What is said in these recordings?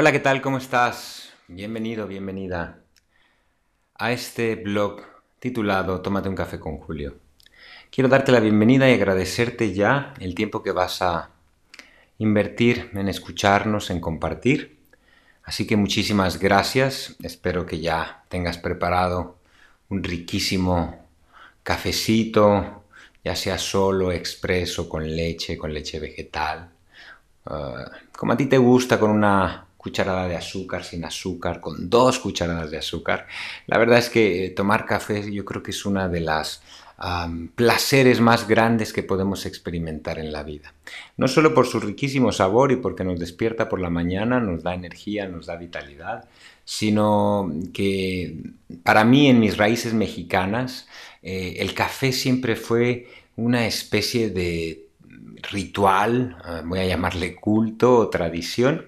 Hola, ¿qué tal? ¿Cómo estás? Bienvenido, bienvenida a este blog titulado Tómate un café con Julio. Quiero darte la bienvenida y agradecerte ya el tiempo que vas a invertir en escucharnos, en compartir. Así que muchísimas gracias. Espero que ya tengas preparado un riquísimo cafecito, ya sea solo, expreso, con leche, con leche vegetal, ah, como a ti te gusta, con una cucharada de azúcar, sin azúcar, con dos cucharadas de azúcar. La verdad es que eh, tomar café yo creo que es una de las placeres más grandes que podemos experimentar en la vida. No solo por su riquísimo sabor y porque nos despierta por la mañana, nos da energía, nos da vitalidad, sino que para mí en mis raíces mexicanas eh, el café siempre fue una especie de ritual, ah, voy a llamarle culto o tradición,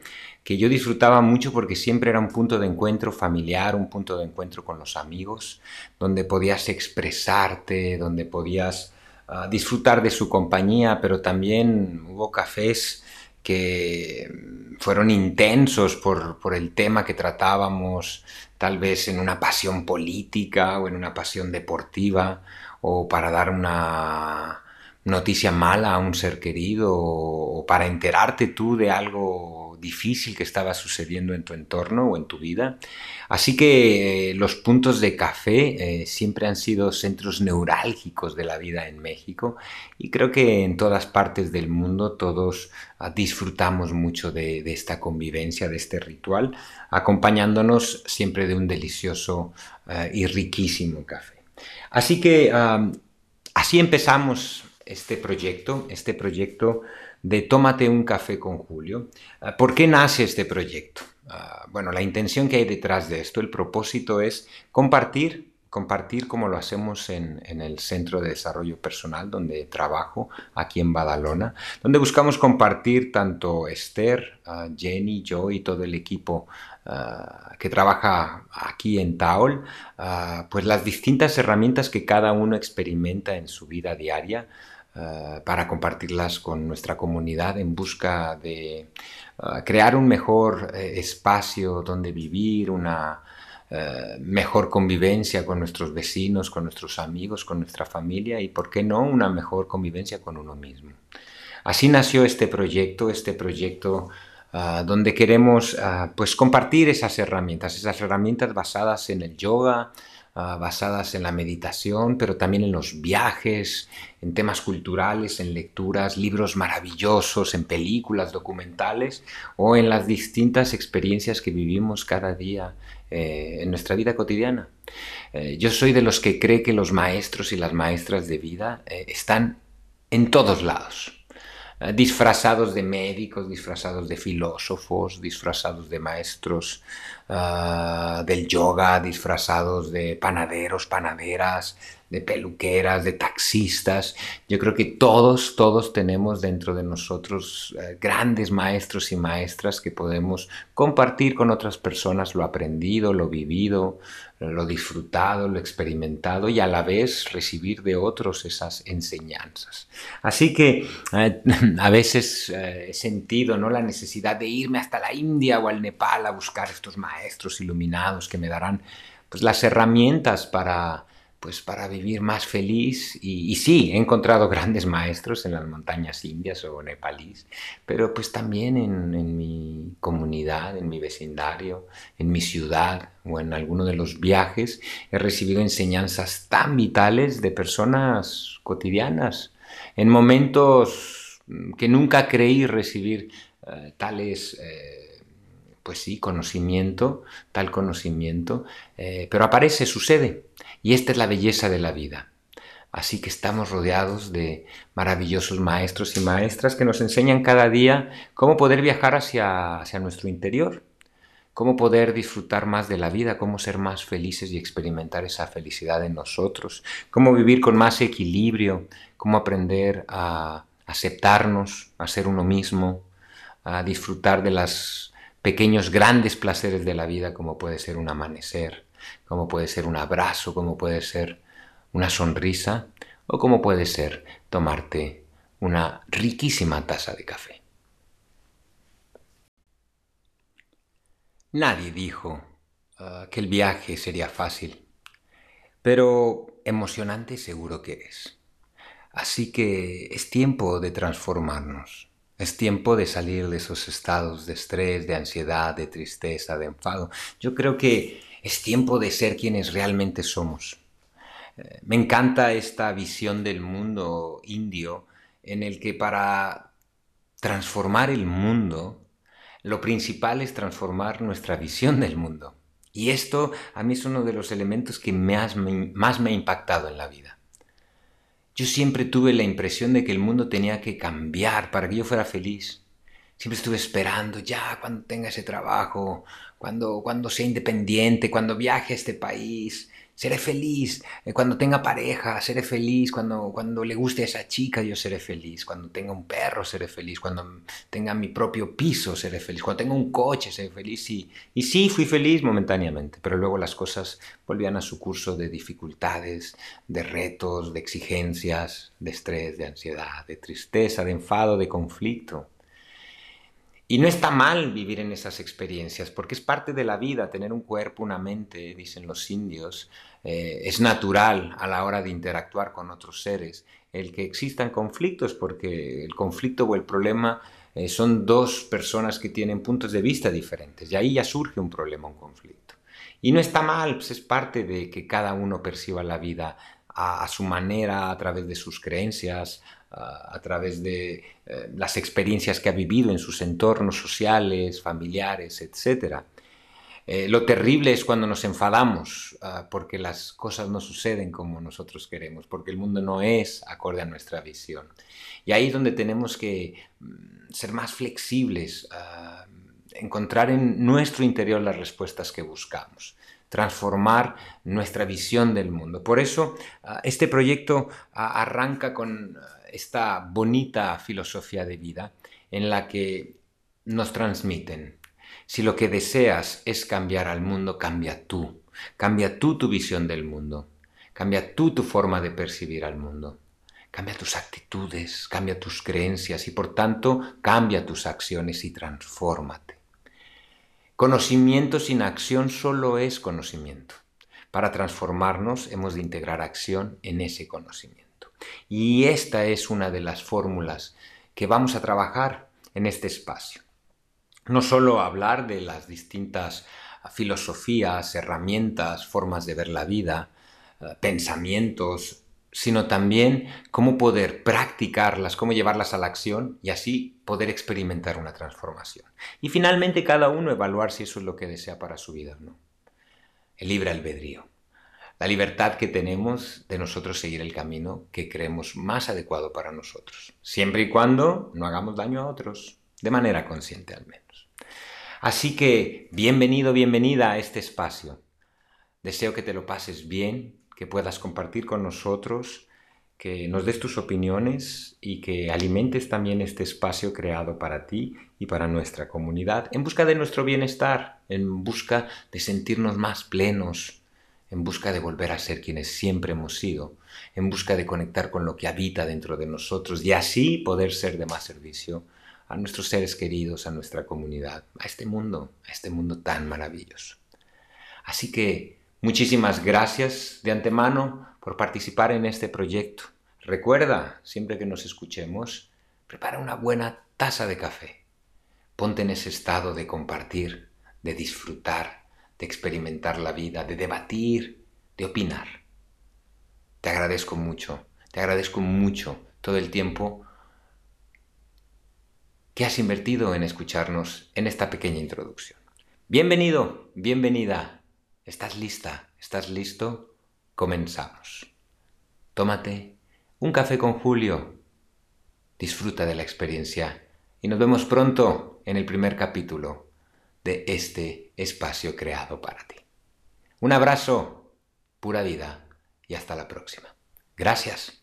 que yo disfrutaba mucho porque siempre era un punto de encuentro familiar, un punto de encuentro con los amigos, donde podías expresarte, donde podías ah, disfrutar de su compañía, pero también hubo cafés que fueron intensos por, por el tema que tratábamos, tal vez en una pasión política o en una pasión deportiva, o para dar una noticia mala a un ser querido, o para enterarte tú de algo difícil que estaba sucediendo en tu entorno o en tu vida. Así que eh, los puntos de café eh, siempre han sido centros neurálgicos de la vida en México y creo que en todas partes del mundo todos ah, disfrutamos mucho de, esta convivencia, de este ritual, acompañándonos siempre de un delicioso eh, y riquísimo café. Así que así empezamos este proyecto, este proyecto de Tómate un café con Julio. Ah, ¿Por qué nace este proyecto? Ah, bueno, la intención que hay detrás de esto, el propósito es compartir, compartir como lo hacemos en, el Centro de Desarrollo Personal donde trabajo aquí en Badalona, donde buscamos compartir tanto Esther, ah, Jenny, yo y todo el equipo que trabaja aquí en Taol, pues las distintas herramientas que cada uno experimenta en su vida diaria eh, para compartirlas con nuestra comunidad en busca de eh, crear un mejor eh, espacio donde vivir, una mejor convivencia con nuestros vecinos, con nuestros amigos, con nuestra familia y, ¿por qué no?, una mejor convivencia con uno mismo. Así nació este proyecto, este proyecto donde queremos pues compartir esas herramientas, esas herramientas basadas en el yoga, Ah, basadas en la meditación, pero también en los viajes, en temas culturales, en lecturas, libros maravillosos, en películas, documentales o en las distintas experiencias que vivimos cada día eh, en nuestra vida cotidiana. Eh, yo soy de los que cree que los maestros y las maestras de vida eh, están en todos lados eh, disfrazados de médicos, disfrazados de filósofos, disfrazados de maestros ah, del yoga, disfrazados de panaderos, panaderas, de peluqueras, de taxistas. Yo creo que todos, todos tenemos dentro de nosotros eh, grandes maestros y maestras que podemos compartir con otras personas lo aprendido, lo vivido, lo disfrutado, lo experimentado y a la vez recibir de otros esas enseñanzas. Así que eh, a veces eh, he sentido ¿no? la necesidad de irme hasta la India o al Nepal a buscar estos maestros iluminados que me darán pues, las herramientas para pues para vivir más feliz. Y, sí, he encontrado grandes maestros en las montañas indias o nepalíes, pero pues también en, mi comunidad, en mi vecindario, en mi ciudad o en alguno de los viajes, he recibido enseñanzas tan vitales de personas cotidianas, en momentos que nunca creí recibir eh, tales... Eh, pues sí, conocimiento, tal conocimiento, eh, pero aparece, sucede. Y esta es la belleza de la vida. Así que estamos rodeados de maravillosos maestros y maestras que nos enseñan cada día cómo poder viajar hacia, hacia nuestro interior, cómo poder disfrutar más de la vida, cómo ser más felices y experimentar esa felicidad en nosotros, cómo vivir con más equilibrio, cómo aprender a aceptarnos, a ser uno mismo, a disfrutar de los pequeños grandes placeres de la vida como puede ser un amanecer, como puede ser un abrazo, como puede ser una sonrisa o como puede ser tomarte una riquísima taza de café. Nadie dijo uh, que el viaje sería fácil, pero emocionante seguro que es. Así que es tiempo de transformarnos. Es tiempo de salir de esos estados de estrés, de ansiedad, de tristeza, de enfado. Yo creo que es tiempo de ser quienes realmente somos. Eh, me encanta esta visión del mundo indio en el que para transformar el mundo lo principal es transformar nuestra visión del mundo. Y esto a mí es uno de los elementos que más me, más me ha impactado en la vida. Yo siempre tuve la impresión de que el mundo tenía que cambiar para que yo fuera feliz. Siempre estuve esperando, ya cuando tenga ese trabajo, cuando, cuando sea independiente, cuando viaje a este país, seré feliz. Eh, cuando tenga pareja, seré feliz. Cuando, cuando le guste a esa chica, yo seré feliz. Cuando tenga un perro, seré feliz. Cuando tenga mi propio piso, seré feliz. Cuando tenga un coche, seré feliz. Y, y sí, fui feliz momentáneamente, pero luego las cosas volvían a su curso de dificultades, de retos, de exigencias, de estrés, de ansiedad, de tristeza, de enfado, de conflicto. Y no está mal vivir en esas experiencias, porque es parte de la vida, tener un cuerpo, una mente, dicen los indios, eh, es natural a la hora de interactuar con otros seres. El que existan conflictos, porque el conflicto o el problema eh, son dos personas que tienen puntos de vista diferentes, y ahí ya surge un problema, un conflicto. Y no está mal, pues es parte de que cada uno perciba la vida a, su manera, a través de sus creencias, a, través de eh, las experiencias que ha vivido en sus entornos sociales, familiares, etc. Eh, lo terrible es cuando nos enfadamos ah, porque las cosas no suceden como nosotros queremos, porque el mundo no es acorde a nuestra visión. Y ahí es donde tenemos que mm, ser más flexibles, ah, encontrar en nuestro interior las respuestas que buscamos transformar nuestra visión del mundo. Por eso ah, este proyecto arranca con esta bonita filosofía de vida en la que nos transmiten, si lo que deseas es cambiar al mundo, cambia tú, cambia tú tu visión del mundo, cambia tú tu forma de percibir al mundo. Cambia tus actitudes, cambia tus creencias y por tanto cambia tus acciones y transfórmate. Conocimiento sin acción solo es conocimiento. Para transformarnos hemos de integrar acción en ese conocimiento. Y esta es una de las fórmulas que vamos a trabajar en este espacio. No solo hablar de las distintas filosofías, herramientas, formas de ver la vida, eh, pensamientos, sino también cómo poder practicarlas, cómo llevarlas a la acción y así poder experimentar una transformación. Y finalmente cada uno evaluar si eso es lo que desea para su vida o no. El libre albedrío. La libertad que tenemos de nosotros seguir el camino que creemos más adecuado para nosotros, siempre y cuando no hagamos daño a otros, de manera consciente al menos. Así que bienvenido, bienvenida a este espacio. Deseo que te lo pases bien, que puedas compartir con nosotros, que nos des tus opiniones y que alimentes también este espacio creado para ti y para nuestra comunidad en busca de nuestro bienestar, en busca de sentirnos más plenos, en busca de volver a ser quienes siempre hemos sido, en busca de conectar con lo que habita dentro de nosotros y así poder ser de más servicio a nuestros seres queridos, a nuestra comunidad, a este mundo, a este mundo tan maravilloso. Así que Muchísimas gracias de antemano por participar en este proyecto. Recuerda, siempre que nos escuchemos, prepara una buena taza de café. Ponte en ese estado de compartir, de disfrutar, de experimentar la vida, de debatir, de opinar. Te agradezco mucho, te agradezco mucho todo el tiempo que has invertido en escucharnos en esta pequeña introducción. Bienvenido, bienvenida ¿Estás lista? ¿Estás listo? Comenzamos. Tómate un café con Julio. Disfruta de la experiencia y nos vemos pronto en el primer capítulo de este espacio creado para ti. Un abrazo, pura vida y hasta la próxima. Gracias.